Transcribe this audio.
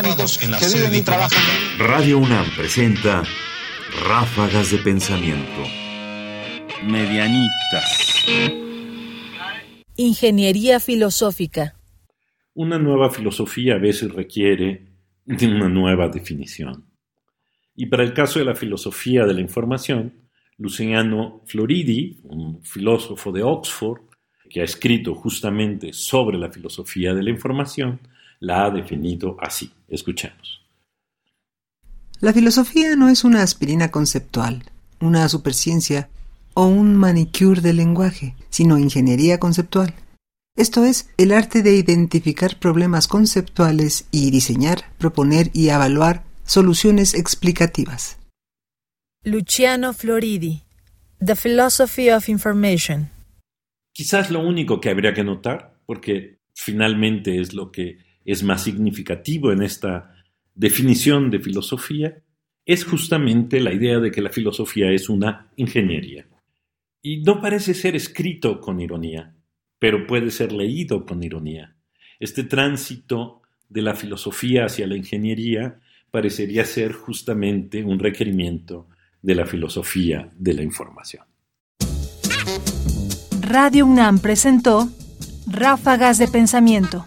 británicos que viven y trabajan. Radio UNAM presenta Ráfagas de Pensamiento. Medianitas. Ingeniería filosófica. Una nueva filosofía a veces requiere de una nueva definición. Y para el caso de la filosofía de la información, Luciano Floridi, un filósofo de Oxford, que ha escrito justamente sobre la filosofía de la información, la ha definido así. Escuchemos. La filosofía no es una aspirina conceptual, una superciencia o un manicure del lenguaje, sino ingeniería conceptual. Esto es el arte de identificar problemas conceptuales y diseñar, proponer y evaluar soluciones explicativas. Luciano Floridi, The Philosophy of Information. Quizás lo único que habría que notar, porque finalmente es lo que es más significativo en esta definición de filosofía, es justamente la idea de que la filosofía es una ingeniería. Y no parece ser escrito con ironía, pero puede ser leído con ironía. Este tránsito de la filosofía hacia la ingeniería parecería ser justamente un requerimiento de la filosofía de la información. Radio UNAM presentó Ráfagas de Pensamiento.